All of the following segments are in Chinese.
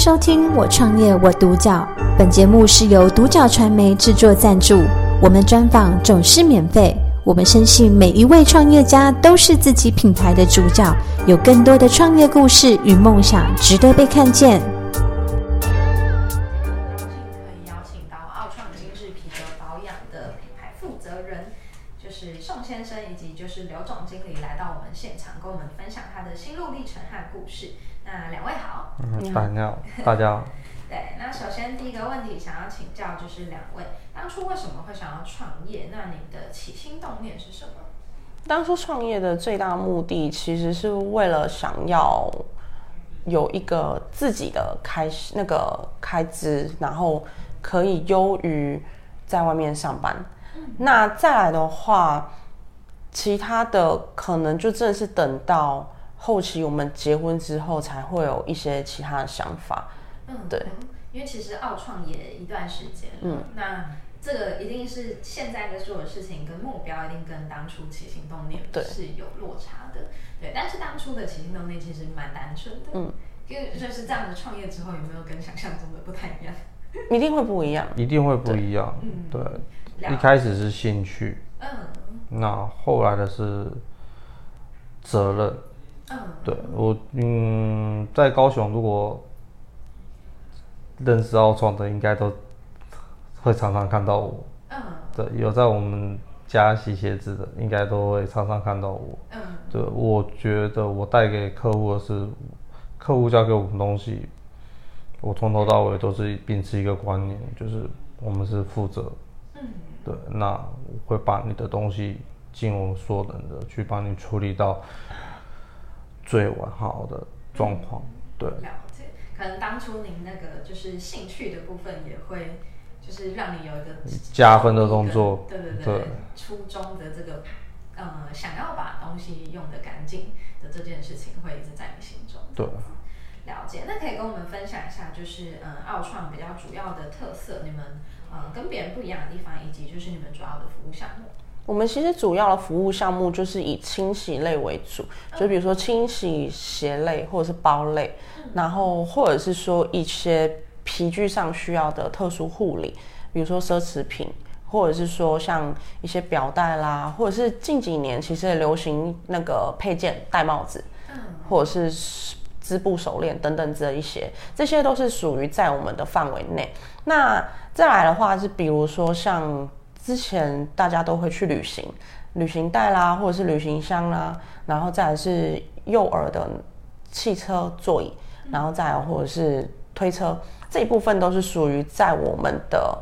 收听《我创业我独角》，本节目是由独角传媒制作赞助，我们专访总是免费。我们深信每一位创业家都是自己品牌的主角，有更多的创业故事与梦想值得被看见。可以邀请到奥创精致皮革保养的品牌负责人，就是宋先生以及就是刘总经理来到我们现场，跟我们分享他的心路历程和故事。那两位好，嗯，大家好，大家好。对，那首先第一个问题想要请教，就是两位当初为什么会想要创业？那你的起心动念是什么？当初创业的最大目的，其实是为了想要有一个自己的开那个开支，然后可以优于在外面上班。嗯。那再来的话，其他的可能就真的是等到。后期我们结婚之后才会有一些其他的想法，嗯，对，因为其实奥创也一段时间，嗯，那这个一定是现在的所有事情跟目标一定跟当初起心动念是有落差的，对，对，但是当初的起心动念其实蛮单纯的，嗯，因为就是这样的创业之后有没有跟想象中的不太一样？一定会不一样，一定会不一样，嗯，对，一开始是兴趣，嗯，那后来的是责任。嗯，对我，嗯，在高雄，如果认识奥创的，应该都会常常看到我。嗯，对，有在我们家洗鞋子的，应该都会常常看到我。嗯，对，我觉得我带给客户的是，客户交给我们东西，我从头到尾都是秉持一个观念，就是我们是负责。嗯，对，那我会把你的东西尽我所能的去帮你处理到。最完好的状况，嗯，对。了解，可能当初您那个就是兴趣的部分，也会就是让你有一个加分的动作。对对对，对初衷的这个呃，想要把东西用的干净的这件事情，会一直在你心中。对。了解，那可以跟我们分享一下，就是嗯，奥创比较主要的特色，你们嗯跟别人不一样的地方，以及就是你们主要的服务项目。我们其实主要的服务项目就是以清洗类为主，就比如说清洗鞋类或者是包类，然后或者是说一些皮具上需要的特殊护理，比如说奢侈品，或者是说像一些表带啦，或者是近几年其实也流行那个配件戴帽子，或者是织布手链等等这一些，这些都是属于在我们的范围内。那再来的话是比如说像。之前大家都会去旅行，旅行袋啦，或者是旅行箱啦，然后再来是幼儿的汽车座椅，然后再来或者是推车，这一部分都是属于在我们的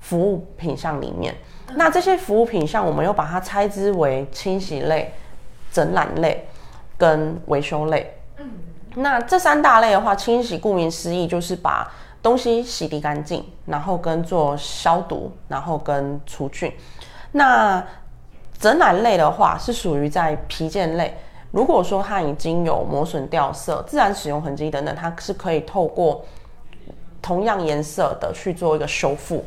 服务品项里面。那这些服务品项，我们又把它拆之为清洗类、整缆类跟维修类。那这三大类的话，清洗顾名思义就是把东西洗涤干净，然后跟做消毒，然后跟除菌。那整缆类的话是属于在皮件类。如果说它已经有磨损、掉色、自然使用痕迹等等，它是可以透过同样颜色的去做一个修复。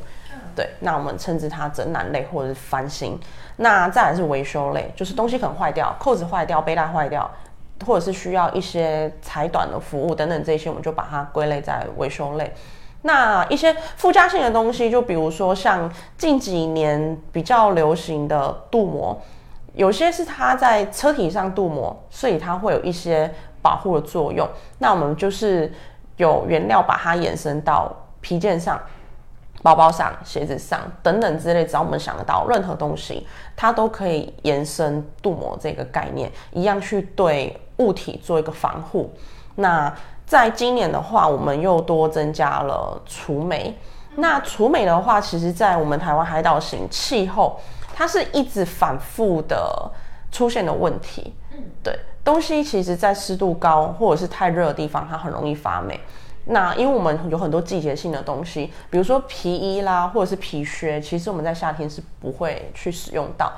对，那我们称之它整缆类或者是翻新。那再来是维修类，就是东西可能坏掉，扣子坏掉，背带坏掉。或者是需要一些裁短的服务等等，这些我们就把它归类在维修类。那一些附加性的东西，就比如说像近几年比较流行的镀膜，有些是它在车体上镀膜，所以它会有一些保护的作用。那我们就是有原料把它延伸到皮件上。包包上、鞋子上等等之类，只要我们想得到任何东西，它都可以延伸镀膜这个概念，一样去对物体做一个防护。那在今年的话，我们又多增加了除霉。那除霉的话，其实在我们台湾海岛型气候，它是一直反复的出现的问题。对，东西其实在湿度高或者是太热的地方，它很容易发霉。那因为我们有很多季节性的东西，比如说皮衣啦，或者是皮靴，其实我们在夏天是不会去使用到。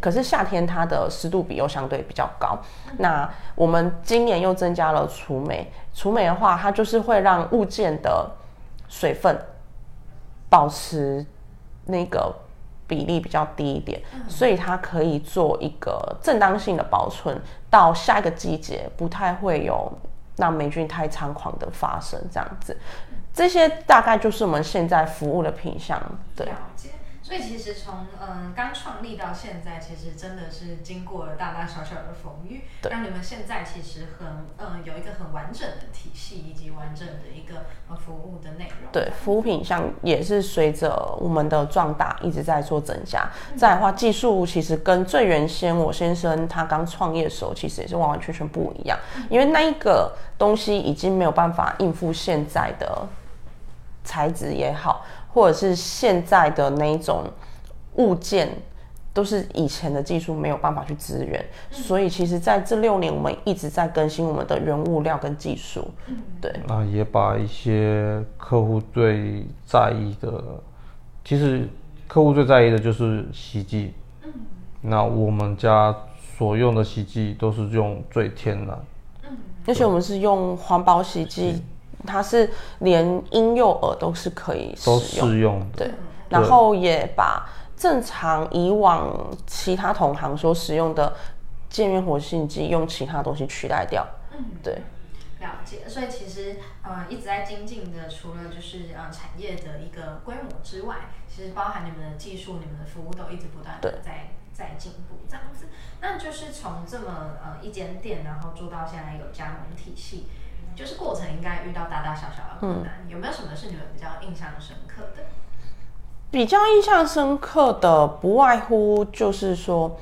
可是夏天它的湿度比又相对比较高。那我们今年又增加了除霉，除霉的话，它就是会让物件的水分保持那个比例比较低一点，所以它可以做一个正当性的保存，到下一个季节不太会有。让霉菌太猖狂的发生这样子。这些大概就是我们现在服务的品项，对。所以其实从嗯刚创立到现在，其实真的是经过了大大小小的风雨，对让你们现在其实很嗯有一个很完整的体系以及完整的一个服务的内容。对，服务品项也是随着我们的壮大一直在做增加。嗯、再的话，技术其实跟最原先我先生他刚创业的时候，其实也是完完全全不一样，嗯、因为那一个东西已经没有办法应付现在的材质也好。或者是现在的那一种物件，都是以前的技术没有办法去支援，嗯、所以其实在这六年，我们一直在更新我们的原物料跟技术。嗯、对，那也把一些客户最在意的，其实客户最在意的就是洗剂。嗯、那我们家所用的洗剂都是用最天然，嗯，而且我们是用环保洗剂。它是连婴幼儿都是可以使用，都适用的，对。然后也把正常以往其他同行所使用的界面活性剂用其他东西取代掉。嗯，对。了解。所以其实呃一直在精进的，除了就是呃产业的一个规模之外，其实包含你们的技术、你们的服务都一直不断的在在进步这样子。那就是从这么呃一间店，然后做到现在有加盟体系。就是过程应该遇到大大小小的困难，嗯、有没有什么是你们比较印象深刻的？比较印象深刻的不外乎就是说，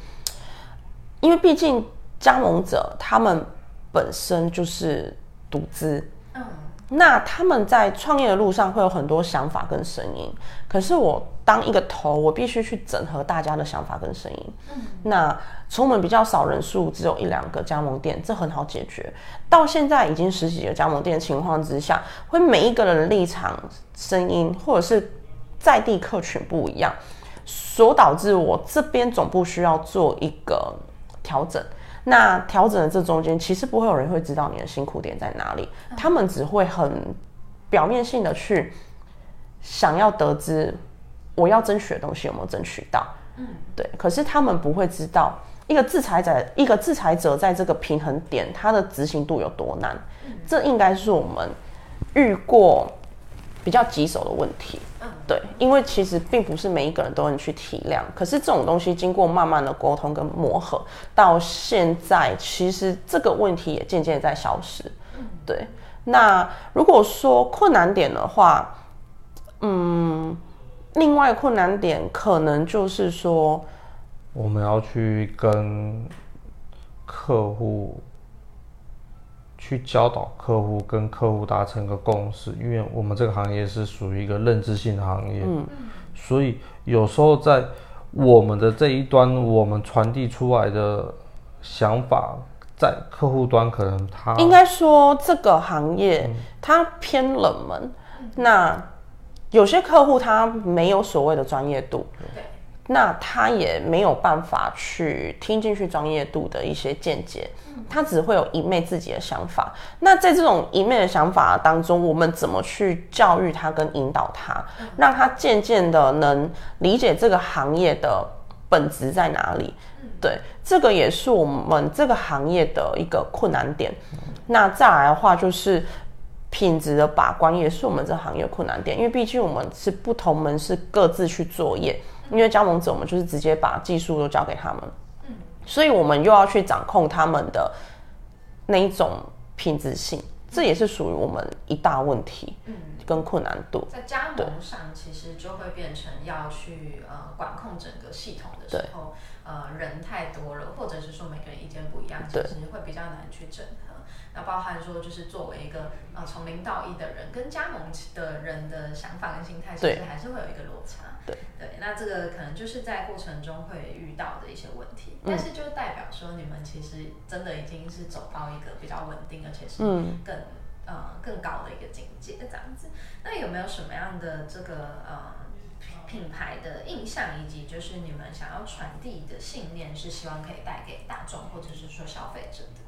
因为毕竟加盟者他们本身就是独资，嗯，那他们在创业的路上会有很多想法跟声音，可是我当一个头，我必须去整合大家的想法跟声音，嗯，那。从我们比较少人数，只有一两个加盟店，这很好解决。到现在已经十几个加盟店的情况之下，会每一个人的立场、声音，或者是在地客群不一样，所导致我这边总部需要做一个调整。那调整的这中间，其实不会有人会知道你的辛苦点在哪里，他们只会很表面性的去想要得知我要争取的东西有没有争取到。嗯，对。可是他们不会知道。一个制裁者，一个制裁者，在这个平衡点，他的执行度有多难？这应该是我们遇过比较棘手的问题。对，因为其实并不是每一个人都能去体谅。可是这种东西经过慢慢的沟通跟磨合，到现在，其实这个问题也渐渐在消失。对，那如果说困难点的话，嗯，另外困难点可能就是说。我们要去跟客户去教导客户，跟客户达成一个共识，因为我们这个行业是属于一个认知性的行业，嗯，所以有时候在我们的这一端，我们传递出来的想法，在客户端可能他应该说这个行业它偏冷门，嗯，那有些客户他没有所谓的专业度。那他也没有办法去听进去专业度的一些见解，他只会有一昧自己的想法。那在这种一昧的想法当中，我们怎么去教育他跟引导他，让他渐渐的能理解这个行业的本质在哪里？对，这个也是我们这个行业的一个困难点。那再来的话，就是品质的把关也是我们这行业困难点，因为毕竟我们是不同门市各自去作业。因为加盟者，我们就是直接把技术都交给他们，嗯，所以我们又要去掌控他们的那一种品质性，这也是属于我们一大问题，嗯，跟困难度。在加盟上，其实就会变成要去呃管控整个系统的时候，呃，人太多了，或者是说每个人意见不一样，其实会比较难去整合。那包含说，就是作为一个呃从零到一的人，跟加盟的人的想法跟心态，其实还是会有一个落差。对对，那这个可能就是在过程中会遇到的一些问题，嗯、但是就代表说你们其实真的已经是走到一个比较稳定，而且是更、嗯、呃更高的一个境界这样子。那有没有什么样的这个呃品牌的印象，以及就是你们想要传递的信念，是希望可以带给大众或者是说消费者的？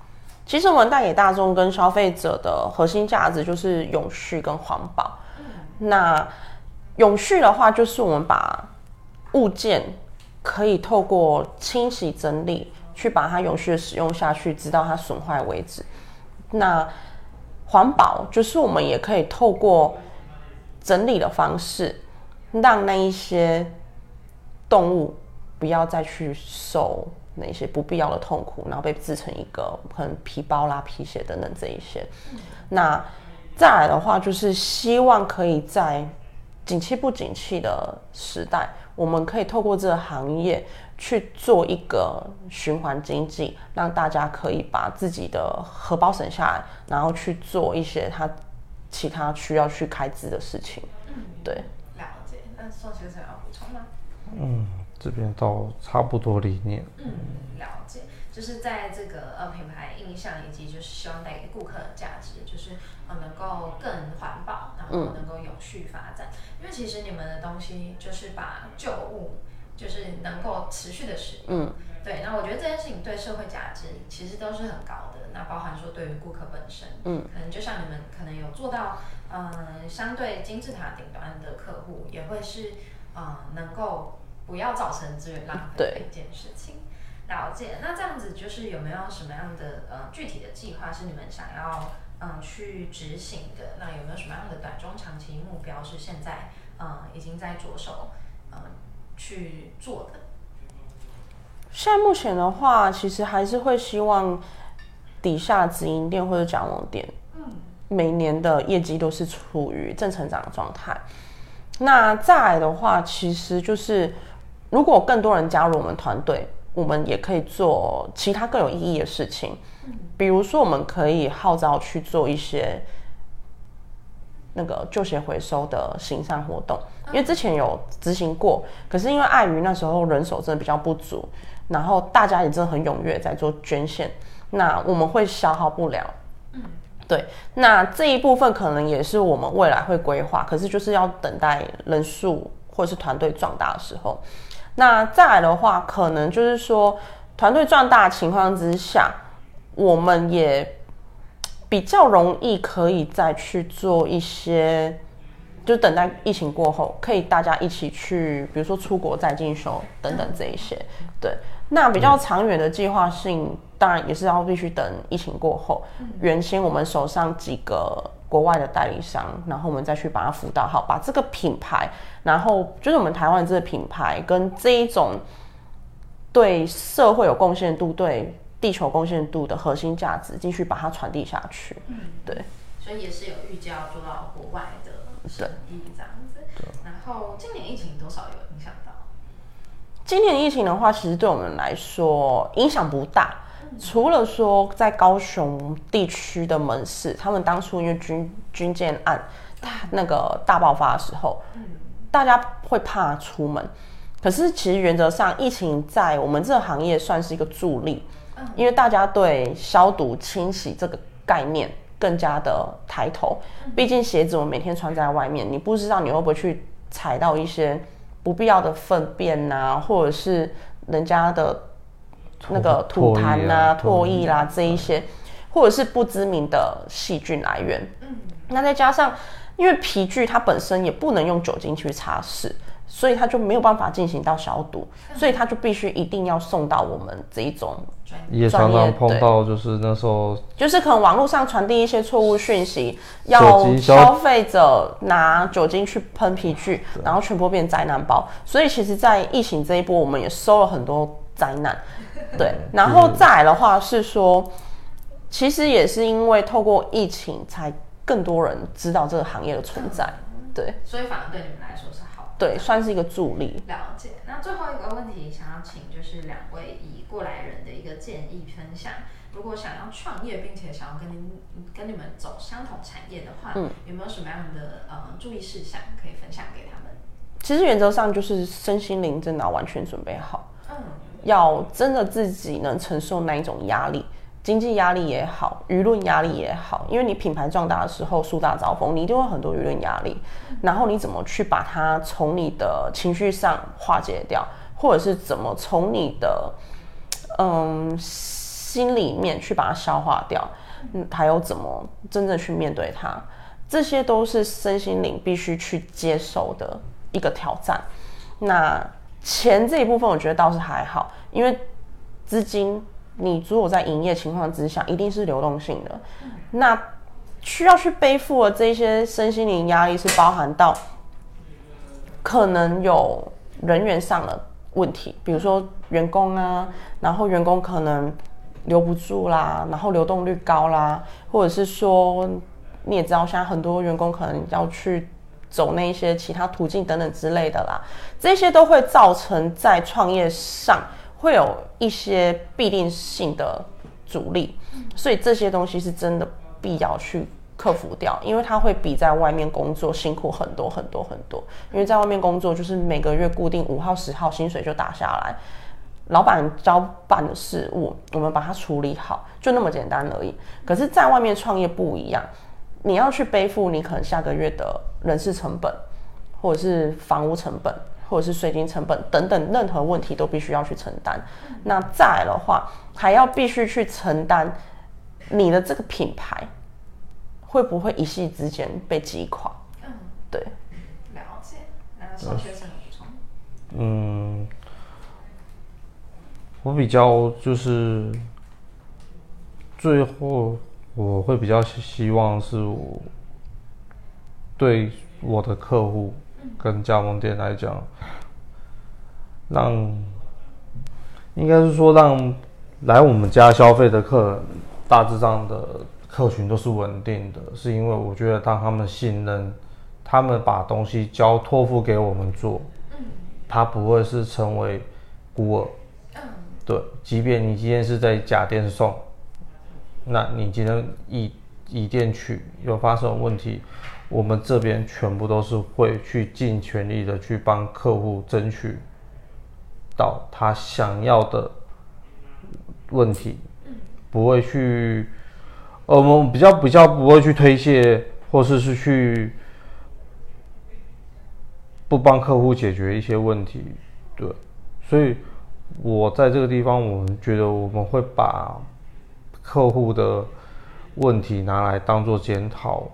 其实我们带给大众跟消费者的核心价值就是永续跟环保。嗯、那永续的话，就是我们把物件可以透过清洗整理，去把它永续的使用下去，直到它损坏为止。那环保就是我们也可以透过整理的方式，让那一些动物不要再去受那些不必要的痛苦，然后被制成一个可能皮包啦、皮鞋等等这一些。那再来的话，就是希望可以在景气不景气的时代，我们可以透过这个行业去做一个循环经济，让大家可以把自己的荷包省下来，然后去做一些他其他需要去开支的事情。嗯，对。宋先生要补充吗？嗯，这边倒差不多理念。嗯，了解。就是在这个呃品牌印象以及就是希望带给顾客的价值，就是呃能够更环保，然后能够有序发展。嗯因为其实你们的东西就是把旧物，就是能够持续的使用，嗯，对。那我觉得这件事情对社会价值其实都是很高的。那包含说对于顾客本身，嗯，可能就像你们可能有做到，嗯、呃，相对金字塔顶端的客户也会是，呃，能够不要造成资源浪费的一件事情。了解。那这样子就是有没有什么样的呃具体的计划是你们想要？嗯，去执行的那有没有什么样的短中长期目标是现在嗯已经在着手嗯去做的？现在目前的话，其实还是会希望底下直营店或者加盟店，嗯，每年的业绩都是处于正成长的状态。那再来的话，其实就是如果更多人加入我们团队，我们也可以做其他更有意义的事情。比如说，我们可以号召去做一些那个旧鞋回收的行善活动，因为之前有执行过，可是因为碍于那时候人手真的比较不足，然后大家也真的很踊跃在做捐献，那我们会消耗不了。嗯，对，那这一部分可能也是我们未来会规划，可是就是要等待人数或者是团队壮大的时候。那再来的话，可能就是说团队壮大的情况之下。我们也比较容易可以再去做一些，就等待疫情过后，可以大家一起去，比如说出国再进修等等这一些。对，那比较长远的计划性，当然也是要必须等疫情过后，原先我们手上几个国外的代理商，然后我们再去把它辅导好，把这个品牌，然后就是我们台湾这个品牌跟这一种对社会有贡献度对。地球贡献度的核心价值，继续把它传递下去。嗯，对，所以也是有预计要做到国外的生意这样子。对。然后今年疫情多少有影响到？今年疫情的话，其实对我们来说影响不大，嗯、除了说在高雄地区的门市，他们当初因为军军舰案那个大爆发的时候，嗯，大家会怕出门。可是其实原则上，疫情在我们这个行业算是一个助力。因为大家对消毒清洗这个概念更加的抬头，毕竟鞋子我们每天穿在外面，你不知道你会不会去踩到一些不必要的粪便呐，或者是人家的那个吐痰呐、唾液啦这一些，或者是不知名的细菌来源。那再加上，因为皮具它本身也不能用酒精去擦拭。所以他就没有办法进行到消毒，所以他就必须一定要送到我们这一种专业。也常常碰到，就是那时候，就是可能网络上传递一些错误讯息，要消费者拿酒精去喷皮具，然后全部变灾难包。所以其实，在疫情这一波，我们也收了很多灾难。对，然后再来的话是说，其实也是因为透过疫情，才更多人知道这个行业的存在。对，所以反而对你们来说是。对，算是一个助力。了解。那最后一个问题，想要请就是两位以过来人的一个建议分享。如果想要创业，并且想要跟您跟你们走相同产业的话，嗯，有没有什么样的呃注意事项可以分享给他们？其实原则上就是身心灵真的要完全准备好，嗯，要真的自己能承受那一种压力。经济压力也好，舆论压力也好，因为你品牌壮大的时候，树大招风，你一定会很多舆论压力。然后你怎么去把它从你的情绪上化解掉，或者是怎么从你的嗯心里面去把它消化掉，还有怎么真正去面对它，这些都是身心灵必须去接受的一个挑战。那钱这一部分，我觉得倒是还好，因为资金。你如果在营业情况之下，一定是流动性的。那需要去背负的这些身心灵压力，是包含到可能有人员上的问题，比如说员工啊，然后员工可能留不住啦，然后流动率高啦，或者是说你也知道，现在很多员工可能要去走那一些其他途径等等之类的啦，这些都会造成在创业上会有一些必定性的阻力，所以这些东西是真的必要去克服掉，因为他会比在外面工作辛苦很多很多很多。因为在外面工作就是每个月固定五号十号薪水就打下来，老板交办的事务我们把它处理好，就那么简单而已。可是，在外面创业不一样，你要去背负你可能下个月的人事成本，或者是房屋成本，或者是税金成本等等，任何问题都必须要去承担。那再来的话，还要必须去承担你的这个品牌。会不会一夕之间被击垮？嗯，对，了解。那小学生补充？嗯，我比较就是最后我会比较希望是我对我的客户跟加盟店来讲，让应该是说让来我们家消费的客人大致上的。客群都是稳定的，是因为我觉得当他们信任，他们把东西交托付给我们做，他不会是成为孤儿，对，即便你今天是在假店送，那你今天乙乙店取有发生问题，我们这边全部都是会去尽全力的去帮客户争取到他想要的问题，不会去。呃，我们比较比较不会去推卸，或是是去不帮客户解决一些问题，对，所以我在这个地方，我们觉得我们会把客户的问题拿来当做检讨，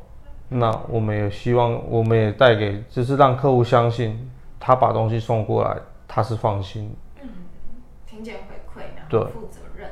那我们也希望，我们也带给，就是让客户相信，他把东西送过来，他是放心。嗯，听见回馈，然后对，负责任，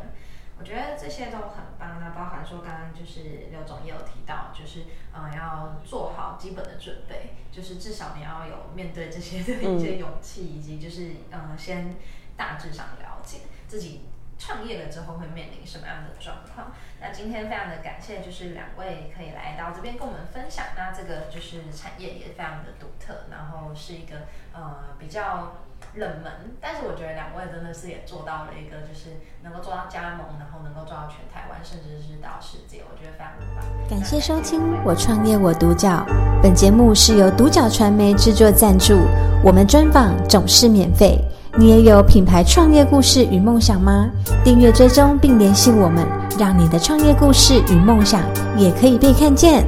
我觉得这些都很棒。那包含说，刚刚就是刘总也有提到，就是呃要做好基本的准备，就是至少你要有面对这些的一些勇气，以及就是呃先大致上了解自己创业了之后会面临什么样的状况。那今天非常的感谢，就是两位可以来到这边跟我们分享。那这个就是产业也非常的独特，然后是一个呃比较。冷门，但是我觉得两位真的是也做到了一个，就是能够做到加盟，然后能够做到全台湾，甚至是到世界，我觉得非常的棒。感谢收听《我创业我独角》，本节目是由独角传媒制作赞助，我们专访总是免费。你也有品牌创业故事与梦想吗？订阅追踪并联系我们，让你的创业故事与梦想也可以被看见。